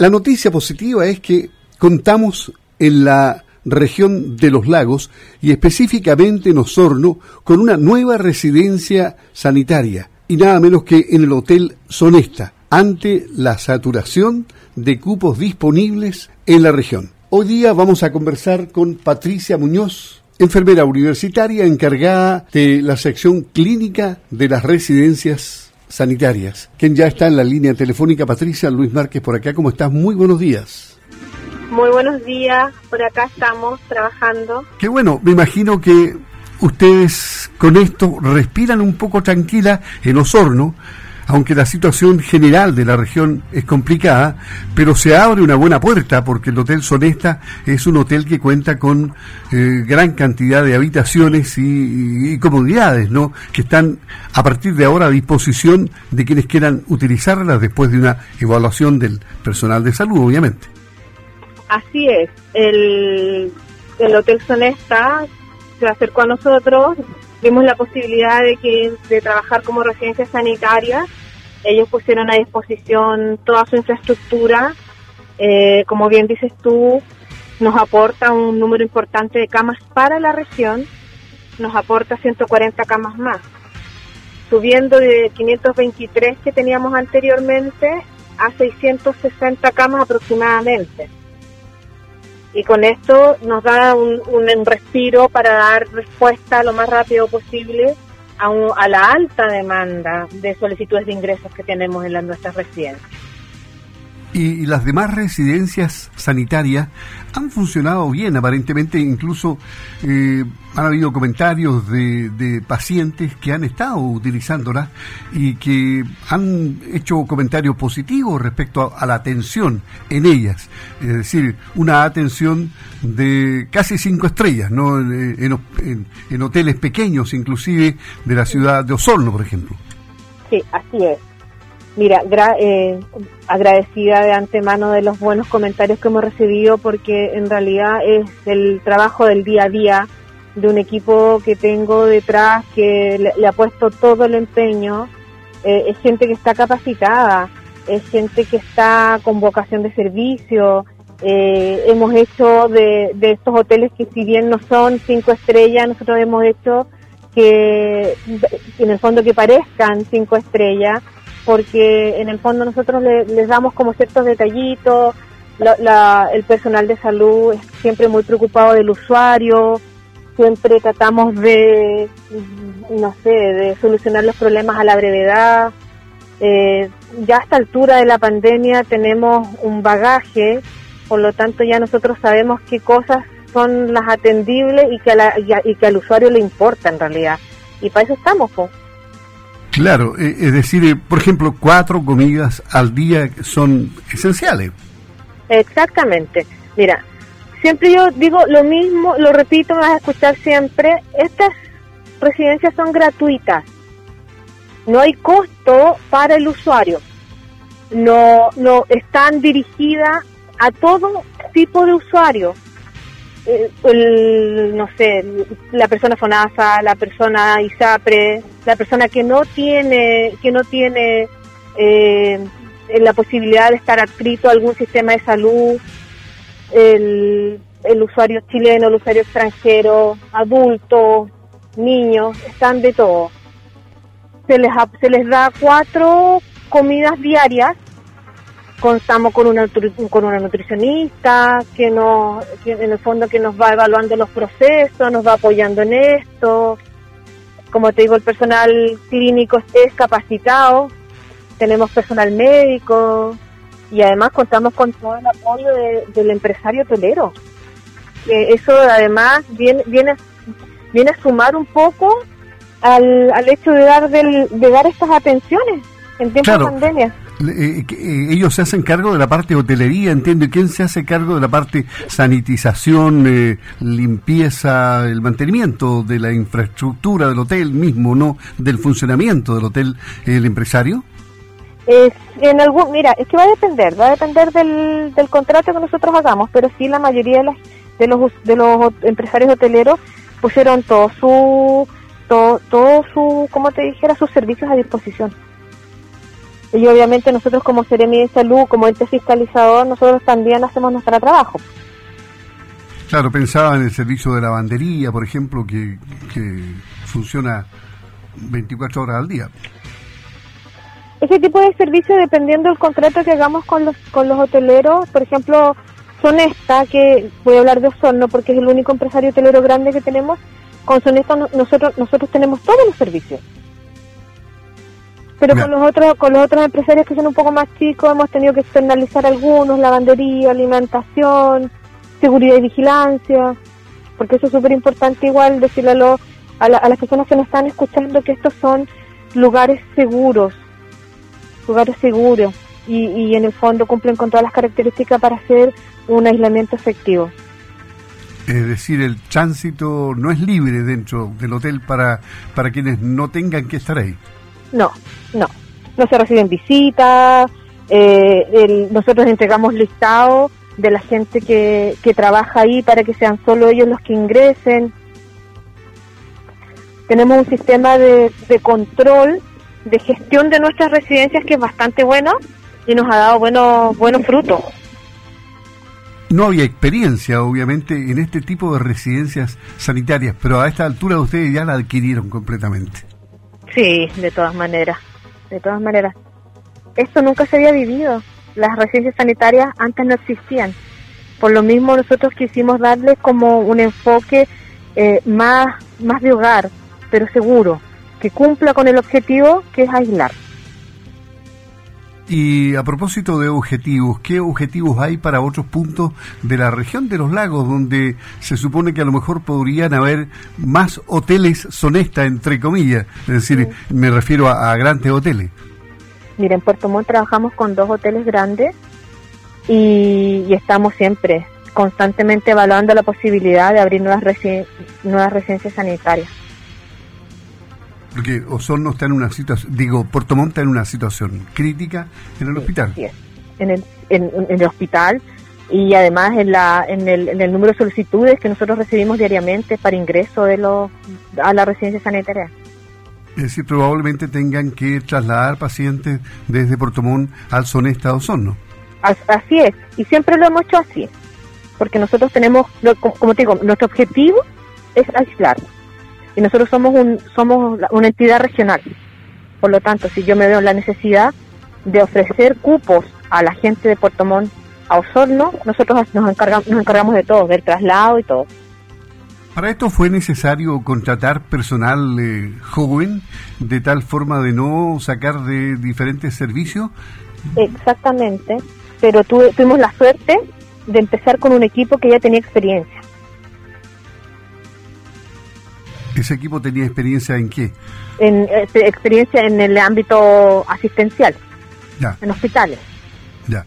La noticia positiva es que contamos en la región de los lagos y específicamente en Osorno con una nueva residencia sanitaria y nada menos que en el Hotel Sonesta ante la saturación de cupos disponibles en la región. Hoy día vamos a conversar con Patricia Muñoz, enfermera universitaria encargada de la sección clínica de las residencias sanitarias, quien ya está en la línea telefónica. Patricia Luis Márquez por acá, ¿cómo estás? Muy buenos días. Muy buenos días, por acá estamos trabajando. Qué bueno, me imagino que ustedes con esto respiran un poco tranquila en Osorno, aunque la situación general de la región es complicada, pero se abre una buena puerta porque el Hotel Sonesta es un hotel que cuenta con eh, gran cantidad de habitaciones y, comodidades, ¿no? Que están a partir de ahora a disposición de quienes quieran utilizarlas después de una evaluación del personal de salud, obviamente. Así es, el, el Hotel Sonesta se acercó a nosotros, vimos la posibilidad de que de trabajar como residencia sanitaria ellos pusieron a disposición toda su infraestructura. Eh, como bien dices tú, nos aporta un número importante de camas para la región, nos aporta 140 camas más, subiendo de 523 que teníamos anteriormente a 660 camas aproximadamente. Y con esto nos da un, un respiro para dar respuesta lo más rápido posible a, la alta demanda de solicitudes de ingresos que tenemos en las nuestras residencias. Y, las demás residencias sanitarias han funcionado bien, aparentemente incluso eh, han habido comentarios de, pacientes que han estado utilizándolas y que han hecho comentarios positivos respecto a, la atención en ellas, es decir, una atención de casi cinco estrellas, ¿no? en hoteles pequeños inclusive de la ciudad de Osorno, por ejemplo. Sí, así es. Mira, eh, agradecida de antemano de los buenos comentarios que hemos recibido porque en realidad es el trabajo del día a día de un equipo que tengo detrás que le, ha puesto todo el empeño. Eh, es gente que está capacitada, es gente que está con vocación de servicio. Eh, hemos hecho de, de estos hoteles que si bien no son cinco estrellas, nosotros hemos hecho que en el fondo que parezcan cinco estrellas porque en el fondo nosotros les damos como ciertos detallitos, el personal de salud es siempre muy preocupado del usuario, siempre tratamos de, no sé, de solucionar los problemas a la brevedad. Eh, ya a esta altura de la pandemia tenemos un bagaje, por lo tanto ya nosotros sabemos qué cosas son las atendibles y que, y, que al usuario le importa en realidad. Y para eso estamos, pues. Claro, eh, es decir, eh, por ejemplo, cuatro comidas al día son esenciales. Exactamente. Mira, siempre yo digo lo mismo, lo repito, me vas a escuchar siempre, estas residencias son gratuitas. No hay costo para el usuario. No, no están dirigidas a todo tipo de usuario eh, el, no sé, la persona FONASA, la persona ISAPRE, la persona que no tiene, que no tiene eh, la posibilidad de estar adscrito a algún sistema de salud, el, el usuario chileno, el usuario extranjero, adultos, niños, están de todo. Se les, se les da cuatro comidas diarias contamos con una con una nutricionista que nos en el fondo que nos va evaluando los procesos nos va apoyando en esto. Como te digo el personal clínico es capacitado tenemos personal médico y además contamos con todo el apoyo del empresario hotelero. Eso además viene viene viene a sumar un poco al, al hecho de dar del, de dar estas atenciones en tiempos de pandemia eh, eh, ellos se hacen cargo de la parte hotelería, entiendo. ¿Y quién se hace cargo de la parte sanitización, eh, limpieza, el mantenimiento de la infraestructura del hotel mismo, no del funcionamiento del hotel, el empresario? en algún, mira, es que va a depender, va a depender del, del contrato que nosotros hagamos, pero sí la mayoría de, las, de los de los empresarios hoteleros pusieron todo su todo, todo su, como te dijera, sus servicios a disposición. Y obviamente nosotros como Seremi de Salud, como ente fiscalizador, nosotros también hacemos nuestro trabajo. Claro, pensaba en el servicio de lavandería, por ejemplo, que, que funciona 24 horas al día. Ese tipo de servicio, dependiendo del contrato que hagamos con los, con los hoteleros, por ejemplo, Sonesta, que voy a hablar de Osorno porque es el único empresario hotelero grande que tenemos, con Sonesta nosotros, nosotros tenemos todos los servicios. Pero con los otros con los otros empresarios que son un poco más chicos hemos tenido que externalizar algunos, lavandería, alimentación, seguridad y vigilancia, porque eso es súper importante igual decirle a, a, las personas que nos están escuchando que estos son lugares seguros, lugares seguros y, y en el fondo cumplen con todas las características para hacer un aislamiento efectivo. Es decir, el tránsito no es libre dentro del hotel para, para quienes no tengan que estar ahí. No, no. No se reciben visitas, eh, nosotros entregamos listado de la gente que, que trabaja ahí para que sean solo ellos los que ingresen. Tenemos un sistema de, de control, de gestión de nuestras residencias que es bastante bueno y nos ha dado buenos, buenos frutos. No había experiencia, obviamente, en este tipo de residencias sanitarias, pero a esta altura ustedes ya la adquirieron completamente. Sí, de todas maneras, de todas maneras. Esto nunca se había vivido. Las residencias sanitarias antes no existían. Por lo mismo nosotros quisimos darle como un enfoque eh, más, más de hogar, pero seguro, que cumpla con el objetivo que es aislar. Y a propósito de objetivos, ¿qué objetivos hay para otros puntos de la región de los lagos donde se supone que a lo mejor podrían haber más hoteles sonesta, entre comillas? Es decir, me refiero a, grandes hoteles. Mira, en Puerto Montt trabajamos con dos hoteles grandes y, estamos siempre constantemente evaluando la posibilidad de abrir nuevas, nuevas residencias sanitarias. Porque Osorno está en una situación, digo, Puerto Montt está en una situación crítica en el hospital. Sí, en el, en, el hospital y además en, la, en, el, en el número de solicitudes que nosotros recibimos diariamente para ingreso de los, a la residencia sanitaria. Es decir, probablemente tengan que trasladar pacientes desde Puerto Montt al Sonesta Osorno. Así es, y siempre lo hemos hecho así, porque nosotros tenemos, como te digo, nuestro objetivo es aislar y nosotros somos un somos una entidad regional. Por lo tanto, si yo me veo en la necesidad de ofrecer cupos a la gente de Puerto Montt a Osorno, nosotros nos encargamos, nos encargamos de todo, del traslado y todo. Para esto fue necesario contratar personal eh, joven de tal forma de no sacar de diferentes servicios. Exactamente, pero tuvimos la suerte de empezar con un equipo que ya tenía experiencia. ¿Ese equipo tenía experiencia en qué? En, este, experiencia en el ámbito asistencial, ya. en hospitales. Ya.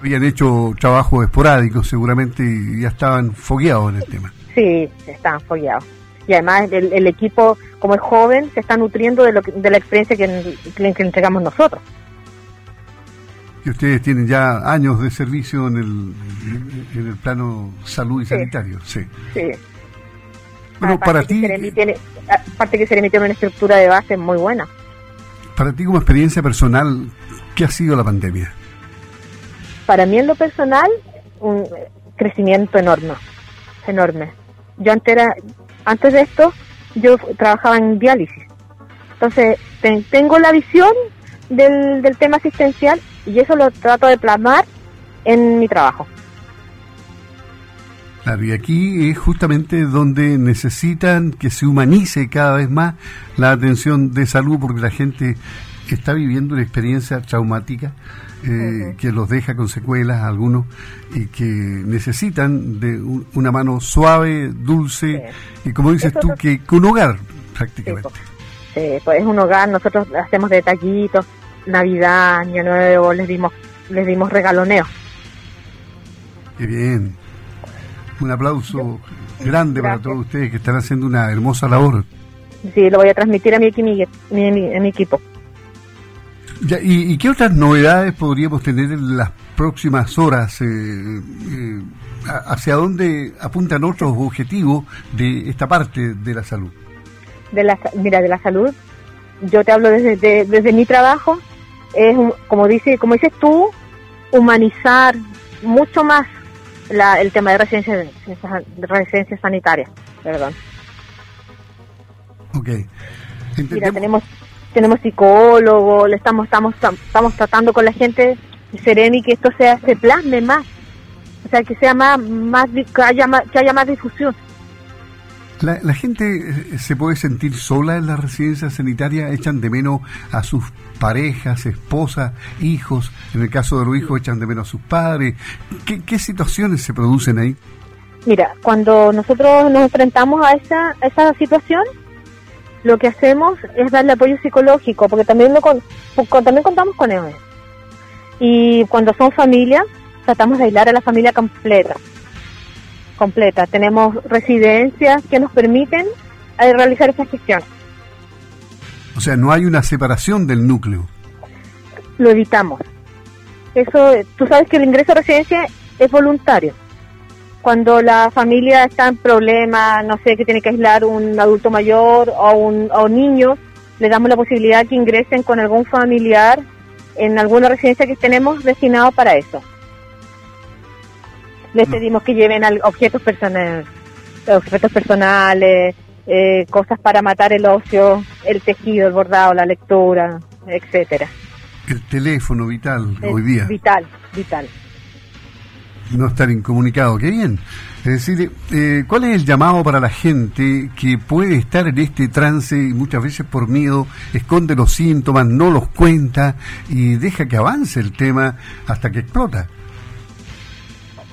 Habían hecho trabajos esporádicos seguramente y ya estaban fogueados en el tema. Sí, estaban fogueados. Y además el, equipo, como es joven, se está nutriendo de, lo de la experiencia que, que, entregamos nosotros. Y ustedes tienen ya años de servicio en el, en el plano salud y sanitario, sí. Sí, bueno, para ti... aparte que se le emitió una estructura de base muy buena. Para ti como experiencia personal, ¿qué ha sido la pandemia? Para mí en lo personal, un crecimiento enorme, enorme. Yo antes, era, antes de esto, yo trabajaba en diálisis. Entonces, tengo la visión del, del tema asistencial y eso lo trato de plasmar en mi trabajo. Claro, y aquí es justamente donde necesitan que se humanice cada vez más la atención de salud, porque la gente está viviendo una experiencia traumática eh, que los deja con secuelas algunos y que necesitan de una mano suave, dulce y como dices tú, que con hogar prácticamente. Sí, pues es un hogar, nosotros hacemos detallitos, Navidad, Año Nuevo, les dimos, les dimos regaloneo. Qué bien. Un aplauso grande para todos ustedes que están haciendo una hermosa labor. Sí, lo voy a transmitir a mi, mi, equipo. ¿y, qué otras novedades podríamos tener en las próximas horas? Eh, eh, ¿Hacia dónde apuntan otros objetivos de esta parte de la salud? De la, mira, de la salud, yo te hablo desde, desde mi trabajo, es, como, dice, como dices tú, humanizar mucho más la, el tema de residencias, residencias sanitarias. Perdón. Ok. Mira, tenemos tenemos psicólogos, le estamos estamos estamos tratando con la gente Seremi que esto sea se plasme más, o sea que sea más más que haya más, que haya más difusión. La, la, gente eh, se puede sentir sola en la residencia sanitaria, echan de menos a sus parejas, esposas, hijos, en el caso de los hijos echan de menos a sus padres. ¿Qué, situaciones se producen ahí? Mira, cuando nosotros nos enfrentamos a esa, a esa situación, lo que hacemos es darle apoyo psicológico, porque también, lo con, también contamos con ellos. Y cuando son familias, tratamos de aislar a la familia completa. Completa. Tenemos residencias que nos permiten eh, realizar esa gestión. O sea, no hay una separación del núcleo. Lo evitamos. Eso, tú sabes que el ingreso a residencia es voluntario cuando la familia está en problemas, no sé, que tiene que aislar un adulto mayor o un, o niño, le damos la posibilidad que ingresen con algún familiar en alguna residencia que tenemos destinado para eso. Les pedimos que lleven objetos personales, objetos personales, eh, cosas para matar el ocio, el tejido, el bordado, la lectura, etcétera. El teléfono vital hoy día. Vital, vital no estar incomunicado. Qué bien. Es decir, eh, ¿cuál es el llamado para la gente que puede estar en este trance y muchas veces por miedo esconde los síntomas, no los cuenta y deja que avance el tema hasta que explota?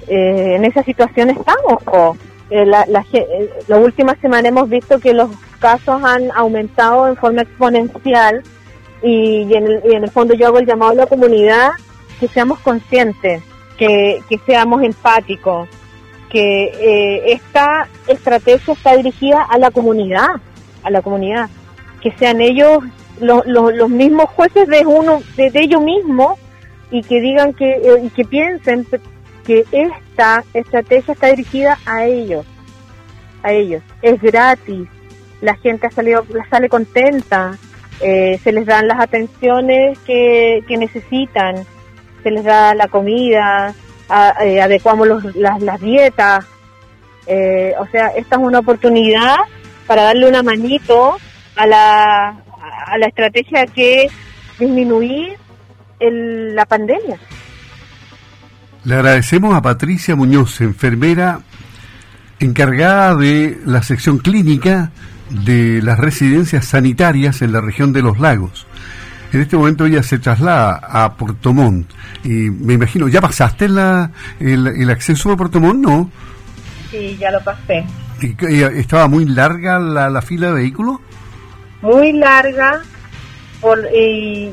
Eh, en esa situación estamos. Eh, la, la, la última semana hemos visto que los casos han aumentado en forma exponencial y, en el, y en el fondo yo hago el llamado a la comunidad que seamos conscientes que, seamos empáticos, que eh, esta estrategia está dirigida a la comunidad, a la comunidad, que sean ellos los mismos jueces de uno, de, ellos mismos y que digan que eh, y que piensen que esta estrategia está dirigida a ellos, a ellos. Es gratis, la gente ha salido, sale contenta, eh, se les dan las atenciones que, que necesitan se les da la comida, eh, adecuamos las, dietas. Eh, o sea, esta es una oportunidad para darle una manito a la, a la estrategia que disminuir la pandemia. Le agradecemos a Patricia Muñoz, enfermera encargada de la sección clínica de las residencias sanitarias en la región de los lagos. En este momento ella se traslada a Puerto Montt. Y me imagino, ¿ya pasaste la, el, acceso a Puerto Montt, no? Sí, ya lo pasé. ¿Y, estaba muy larga la, fila de vehículos? Muy larga. Por, y,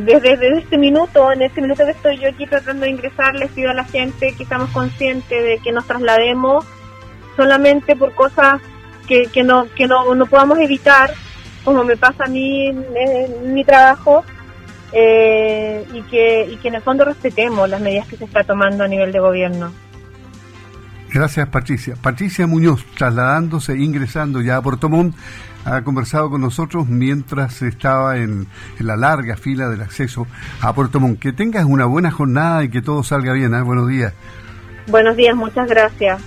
desde, este minuto, en este minuto que estoy yo aquí tratando de ingresar, les pido a la gente que estamos conscientes de que nos traslademos solamente por cosas que, que, no, que no, no podamos evitar como me pasa a mí en, mi trabajo, eh, y, que, y que en el fondo respetemos las medidas que se está tomando a nivel de gobierno. Gracias, Patricia. Patricia Muñoz, trasladándose, ingresando ya a Puerto Montt, ha conversado con nosotros mientras estaba en, la larga fila del acceso a Puerto Montt. Que tengas una buena jornada y que todo salga bien. ¿eh? Buenos días. Buenos días, muchas gracias.